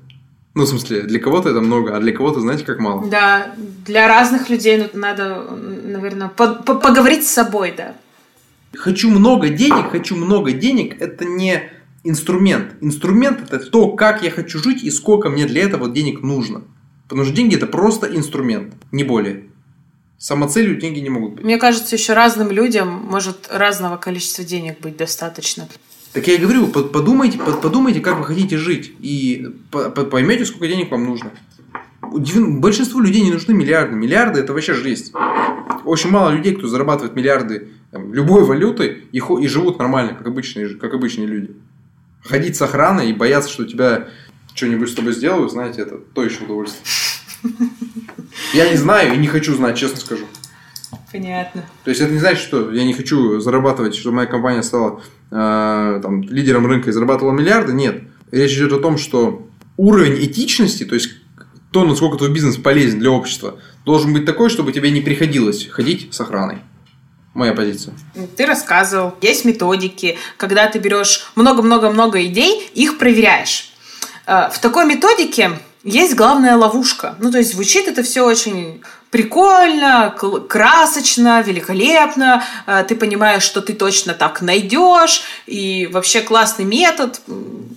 Ну, в смысле, для кого-то это много, а для кого-то, знаете, как мало. Да, для разных людей надо, наверное, по по поговорить с собой, да. Хочу много денег, хочу много денег, это не инструмент. Инструмент это то, как я хочу жить и сколько мне для этого денег нужно. Потому что деньги это просто инструмент, не более. Самоцелью деньги не могут быть. Мне кажется, еще разным людям может разного количества денег быть достаточно. Так я и говорю, подумайте, подумайте, как вы хотите жить, и поймете, сколько денег вам нужно. Большинству людей не нужны миллиарды. Миллиарды это вообще жесть. Очень мало людей, кто зарабатывает миллиарды там, любой валюты и, и живут нормально, как обычные, как обычные люди. Ходить с охраной и бояться, что тебя что-нибудь с тобой сделают, знаете, это то еще удовольствие. Я не знаю и не хочу знать, честно скажу. Понятно. То есть это не значит, что я не хочу зарабатывать, чтобы моя компания стала э, там, лидером рынка и зарабатывала миллиарды. Нет. Речь идет о том, что уровень этичности, то есть то, насколько твой бизнес полезен для общества, должен быть такой, чтобы тебе не приходилось ходить с охраной. Моя позиция. Ты рассказывал, есть методики, когда ты берешь много-много-много идей, их проверяешь. Э, в такой методике есть главная ловушка. Ну, то есть звучит это все очень прикольно, красочно, великолепно. Э, ты понимаешь, что ты точно так найдешь. И вообще классный метод.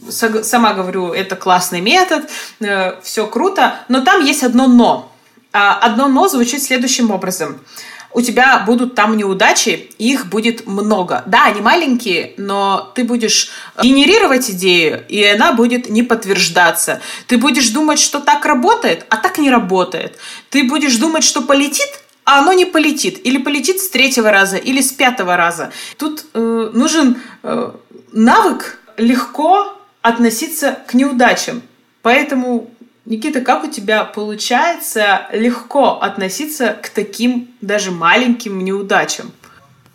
Сама говорю, это классный метод. Э, все круто. Но там есть одно но. А одно но звучит следующим образом – у тебя будут там неудачи, их будет много. Да, они маленькие, но ты будешь генерировать идею, и она будет не подтверждаться. Ты будешь думать, что так работает, а так не работает. Ты будешь думать, что полетит, а оно не полетит. Или полетит с третьего раза, или с пятого раза. Тут э, нужен э, навык легко относиться к неудачам. Поэтому Никита, как у тебя получается легко относиться к таким даже маленьким неудачам?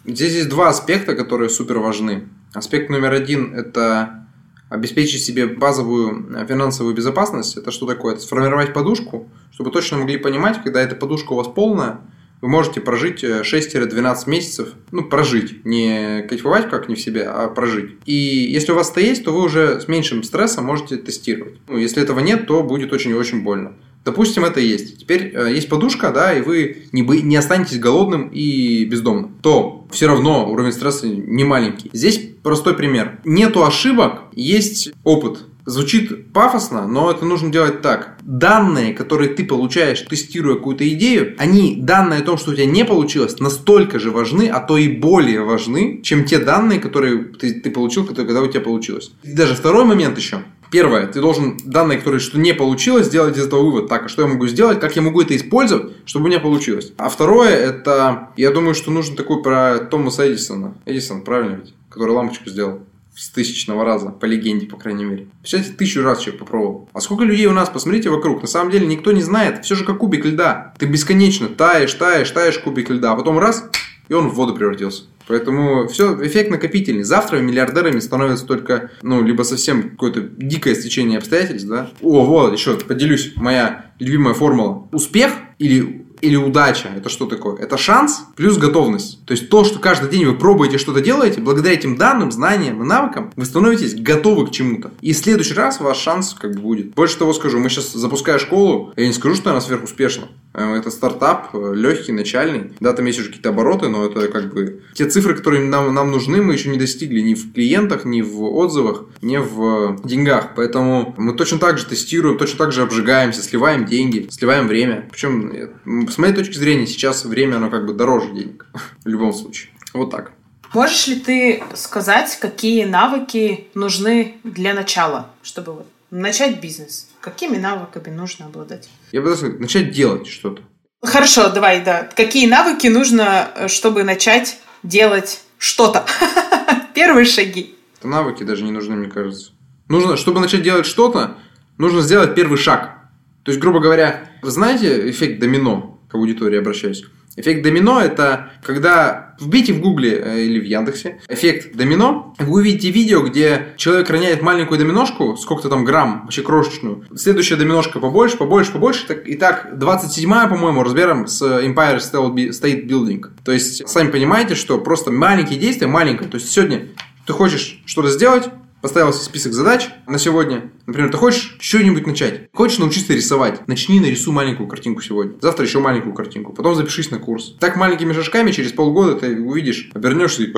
Здесь есть два аспекта, которые супер важны. Аспект номер один – это обеспечить себе базовую финансовую безопасность. Это что такое? Это сформировать подушку, чтобы точно могли понимать, когда эта подушка у вас полная, вы можете прожить 6-12 месяцев, ну, прожить, не кайфовать как не в себе, а прожить. И если у вас это есть, то вы уже с меньшим стрессом можете тестировать. Ну, если этого нет, то будет очень и очень больно. Допустим, это есть. Теперь э, есть подушка, да, и вы не, бы, не останетесь голодным и бездомным. То все равно уровень стресса не маленький. Здесь простой пример. Нету ошибок, есть опыт. Звучит пафосно, но это нужно делать так. Данные, которые ты получаешь, тестируя какую-то идею, они, данные о том, что у тебя не получилось, настолько же важны, а то и более важны, чем те данные, которые ты, ты получил, когда у тебя получилось. И даже второй момент еще. Первое, ты должен данные, которые что не получилось, сделать из этого вывод. Так, а что я могу сделать, как я могу это использовать, чтобы у меня получилось. А второе, это, я думаю, что нужно такой про Томаса Эдисона. Эдисон, правильно ведь? Который лампочку сделал с тысячного раза, по легенде, по крайней мере. Представляете, тысячу раз человек попробовал. А сколько людей у нас, посмотрите вокруг. На самом деле никто не знает. Все же как кубик льда. Ты бесконечно таешь, таешь, таешь кубик льда. А потом раз, и он в воду превратился. Поэтому все, эффект накопительный. Завтра миллиардерами становятся только, ну, либо совсем какое-то дикое стечение обстоятельств, да. О, вот, еще поделюсь, моя любимая формула. Успех или или удача, это что такое? Это шанс плюс готовность. То есть то, что каждый день вы пробуете что-то делаете, благодаря этим данным, знаниям и навыкам, вы становитесь готовы к чему-то. И в следующий раз ваш шанс как бы будет. Больше того скажу, мы сейчас запуская школу, я не скажу, что она сверхуспешна. Э, это стартап, э, легкий, начальный. Да, там есть уже какие-то обороты, но это как бы те цифры, которые нам, нам нужны, мы еще не достигли ни в клиентах, ни в отзывах, ни в деньгах. Поэтому мы точно так же тестируем, точно так же обжигаемся, сливаем деньги, сливаем время. Причем э, с моей точки зрения, сейчас время, оно как бы дороже денег. В любом случае. Вот так. Можешь ли ты сказать, какие навыки нужны для начала, чтобы начать бизнес? Какими навыками нужно обладать? Я бы сказал, начать делать что-то. Хорошо, давай, да. Какие навыки нужно, чтобы начать делать что-то? Первые шаги. Это навыки даже не нужны, мне кажется. Нужно, чтобы начать делать что-то, нужно сделать первый шаг. То есть, грубо говоря, вы знаете эффект домино? к аудитории обращаюсь. Эффект домино – это когда вбейте в Гугле э, или в Яндексе эффект домино, вы увидите видео, где человек роняет маленькую доминошку, сколько-то там грамм, вообще крошечную. Следующая доминошка побольше, побольше, побольше. Так, и так, 27-я, по-моему, разберем с Empire State Building. То есть, сами понимаете, что просто маленькие действия, маленькое. То есть, сегодня ты хочешь что-то сделать, поставил себе список задач на сегодня. Например, ты хочешь что-нибудь начать. Хочешь научиться рисовать. Начни, нарисуй маленькую картинку сегодня. Завтра еще маленькую картинку. Потом запишись на курс. Так маленькими шажками через полгода ты увидишь, обернешься и...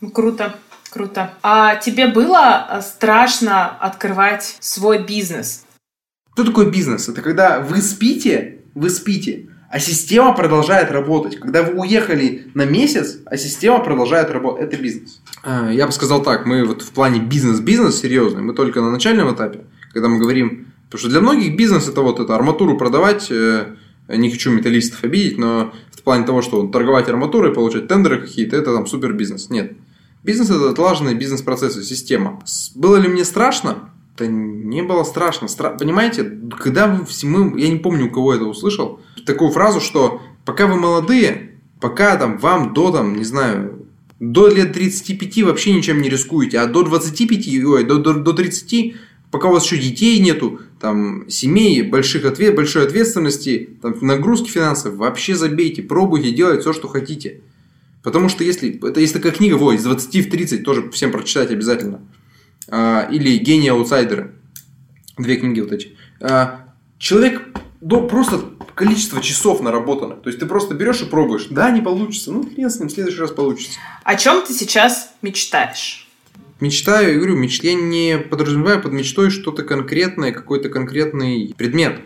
Ну, круто. Круто. А тебе было э, страшно открывать свой бизнес? Что такое бизнес? Это когда вы спите, вы спите, а система продолжает работать. Когда вы уехали на месяц, а система продолжает работать. Это бизнес. А, я бы сказал так, мы вот в плане бизнес-бизнес серьезный, мы только на начальном этапе, когда мы говорим, потому что для многих бизнес это вот это арматуру продавать, э, не хочу металлистов обидеть, но в плане того, что торговать арматурой, получать тендеры какие-то, это там супер бизнес. Нет. Бизнес это отлаженные бизнес-процессы, система. Было ли мне страшно? Да не было страшно. Стра... Понимаете, когда мы, я не помню, у кого это услышал, такую фразу, что пока вы молодые, пока там вам до, там, не знаю, до лет 35 вообще ничем не рискуете, а до 25, ой, до, до, до 30, пока у вас еще детей нету, там, семей, больших ответ, большой ответственности, там, нагрузки финансов, вообще забейте, пробуйте делать все, что хотите. Потому что если, это есть такая книга, вот, из 20 в 30, тоже всем прочитать обязательно. А, или «Гении аутсайдеры». Две книги вот эти. А, человек до просто количество часов наработано. То есть ты просто берешь и пробуешь. Да, не получится. Ну, хрен с ним, в следующий раз получится. О чем ты сейчас мечтаешь? Мечтаю, я говорю, меч... я не подразумеваю под мечтой что-то конкретное, какой-то конкретный предмет.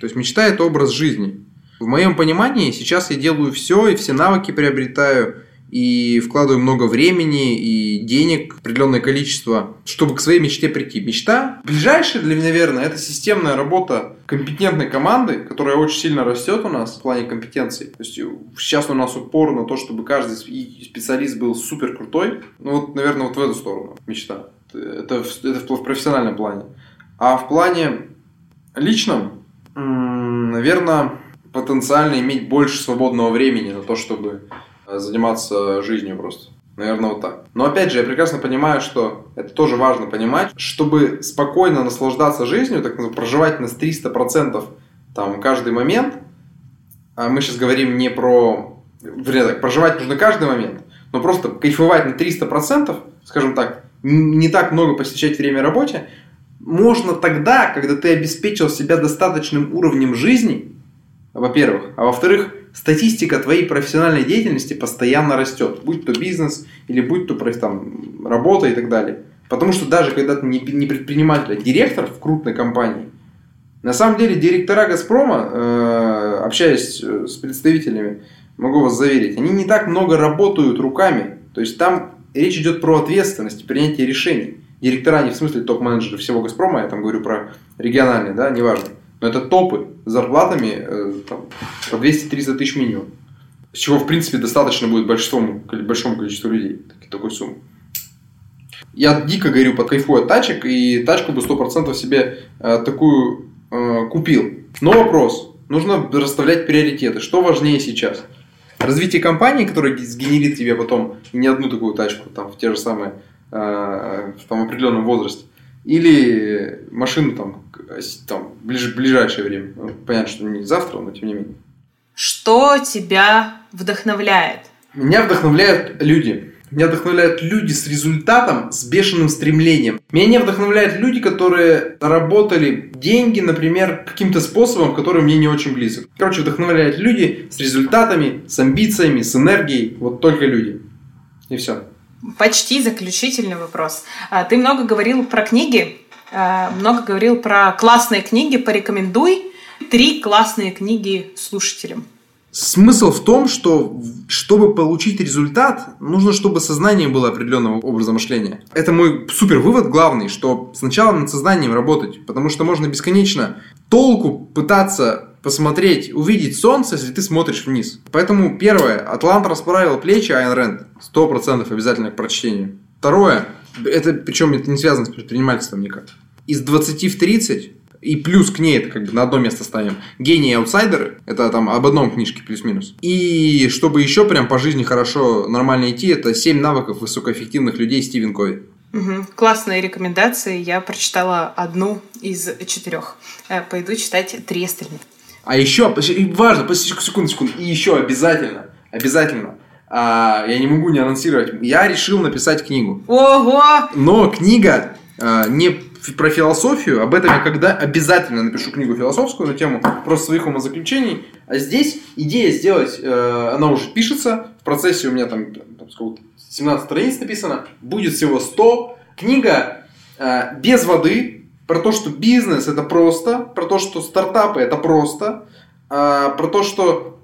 То есть мечта – это образ жизни. В моем понимании сейчас я делаю все и все навыки приобретаю, и вкладываю много времени и денег, определенное количество, чтобы к своей мечте прийти. Мечта ближайшая для меня, наверное, это системная работа компетентной команды, которая очень сильно растет у нас в плане компетенций. То есть сейчас у нас упор на то, чтобы каждый специалист был супер крутой. Ну вот, наверное, вот в эту сторону мечта. Это, это в профессиональном плане. А в плане личном, наверное, потенциально иметь больше свободного времени на то, чтобы э, заниматься жизнью просто. Наверное, вот так. Но опять же, я прекрасно понимаю, что это тоже важно понимать, чтобы спокойно наслаждаться жизнью, так называемым, проживать на 300% там каждый момент, а мы сейчас говорим не про... Вернее, так, проживать нужно каждый момент, но просто кайфовать на 300%, скажем так, не так много посвящать время работе, можно тогда, когда ты обеспечил себя достаточным уровнем жизни, во-первых, а во-вторых, статистика твоей профессиональной деятельности постоянно растет, будь то бизнес или будь то там, работа и так далее. Потому что даже когда ты не предприниматель, а директор в крупной компании, на самом деле директора Газпрома, э, общаясь э, с представителями, могу вас заверить, они не так много работают руками. То есть там речь идет про ответственность, принятие решений. Директора не в смысле топ-менеджеры всего Газпрома, я там говорю про региональные, да, неважно. Но это топы с зарплатами э, там, по 200-300 тысяч минимум. С чего, в принципе, достаточно будет большому, большому количеству людей такой суммы. Я дико говорю под кайфую от тачек, и тачку бы 100% себе э, такую э, купил. Но вопрос. Нужно расставлять приоритеты. Что важнее сейчас? Развитие компании, которая сгенерит тебе потом не одну такую тачку, там, в те же самые, э, в там, определенном возрасте. Или машину там, там ближ, ближайшее время. Ну, понятно, что не завтра, но тем не менее. Что тебя вдохновляет? Меня вдохновляют люди. Меня вдохновляют люди с результатом, с бешеным стремлением. Меня не вдохновляют люди, которые заработали деньги, например, каким-то способом, который мне не очень близок. Короче, вдохновляют люди с результатами, с амбициями, с энергией. Вот только люди. И все. Почти заключительный вопрос. А, ты много говорил про книги, а, много говорил про классные книги. Порекомендуй три классные книги слушателям. Смысл в том, что чтобы получить результат, нужно, чтобы сознание было определенного образа мышления. Это мой супер вывод главный, что сначала над сознанием работать, потому что можно бесконечно толку пытаться посмотреть, увидеть солнце, если ты смотришь вниз. Поэтому первое, Атлант расправил плечи Айн Рэнд, сто процентов обязательно к прочтению. Второе, это причем это не связано с предпринимательством никак. Из 20 в 30 и плюс к ней, это как бы на одно место ставим. Гении и аутсайдеры, это там об одном книжке плюс-минус. И чтобы еще прям по жизни хорошо, нормально идти, это 7 навыков высокоэффективных людей Стивен Кови. Угу. Классные рекомендации. Я прочитала одну из четырех. Э, пойду читать три остальных. А еще, важно, секунду, секунду, и еще обязательно, обязательно, а, я не могу не анонсировать, я решил написать книгу. Ого! Но книга а, не про философию, об этом я когда обязательно напишу книгу философскую на тему просто своих умозаключений. А здесь идея сделать, э, она уже пишется, в процессе у меня там, там сколько, 17 страниц написано, будет всего 100. Книга э, без воды, про то, что бизнес это просто, про то, что стартапы это просто, э, про то, что...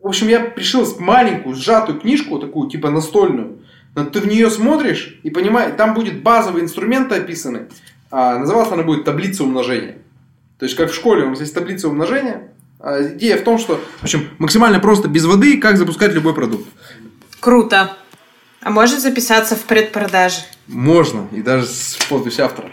В общем, я решил маленькую, сжатую книжку, такую, типа настольную, но ты в нее смотришь и понимаешь, там будет базовые инструменты описаны. А, называться она будет таблица умножения. То есть, как в школе у нас есть таблица умножения. А, идея в том, что, в общем, максимально просто без воды, как запускать любой продукт. Круто. А может записаться в предпродаже? Можно, и даже с подпись автора.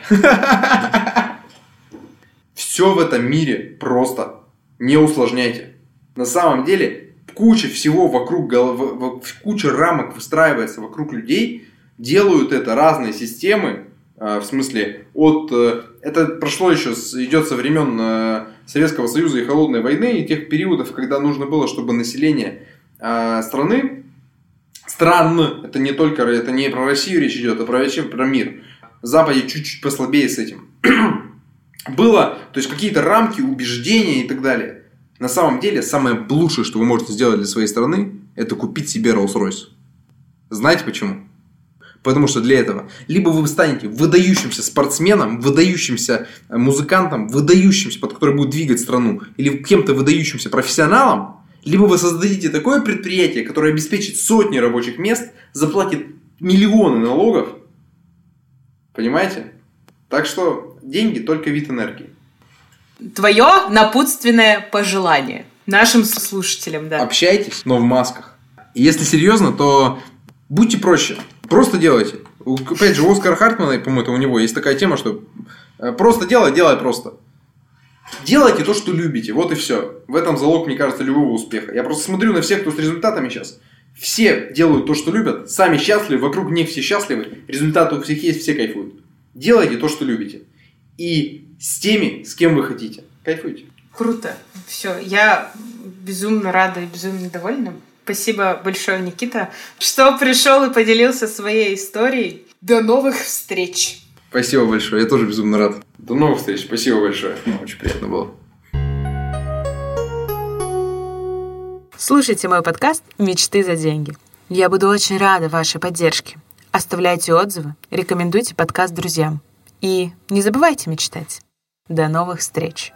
Все в этом мире просто. Не усложняйте. На самом деле, куча всего вокруг головы, куча рамок выстраивается вокруг людей, делают это разные системы, а, в смысле, от... Э, это прошло еще, идет со времен э, Советского Союза и Холодной войны, и тех периодов, когда нужно было, чтобы население страны, стран, это не только, это не про Россию речь идет, а про, вообще про мир. Западе чуть-чуть послабее с этим. было, то есть какие-то рамки, убеждения и так далее. На самом деле, самое лучшее, что вы можете сделать для своей страны, это купить себе Rolls-Royce. Знаете почему? Потому что для этого либо вы станете выдающимся спортсменом, выдающимся э, музыкантом, выдающимся, под который будет двигать страну, или кем-то выдающимся профессионалом, либо вы создадите такое предприятие, которое обеспечит сотни рабочих мест, заплатит миллионы налогов. Понимаете? Так что деньги только вид энергии. Твое напутственное пожелание нашим слушателям, да. Общайтесь, но в масках. Если серьезно, то будьте проще. Просто делайте. Опять же, у Оскара Хартмана, по-моему, у него есть такая тема, что э, просто делай, делай просто. Делайте то, что любите, вот и все. В этом залог, мне кажется, любого успеха. Я просто смотрю на всех, кто с результатами сейчас. Все делают то, что любят, сами счастливы, вокруг них все счастливы, результаты у всех есть, все кайфуют. Делайте то, что любите. И с теми, с кем вы хотите. Кайфуйте. Круто. Все, я безумно рада и безумно довольна. Спасибо большое, Никита, что пришел и поделился своей историей. До новых встреч! Спасибо большое, я тоже безумно рад. До новых встреч, спасибо большое. Очень приятно было. Слушайте мой подкаст «Мечты за деньги». Я буду очень рада вашей поддержке. Оставляйте отзывы, рекомендуйте подкаст друзьям. И не забывайте мечтать. До новых встреч!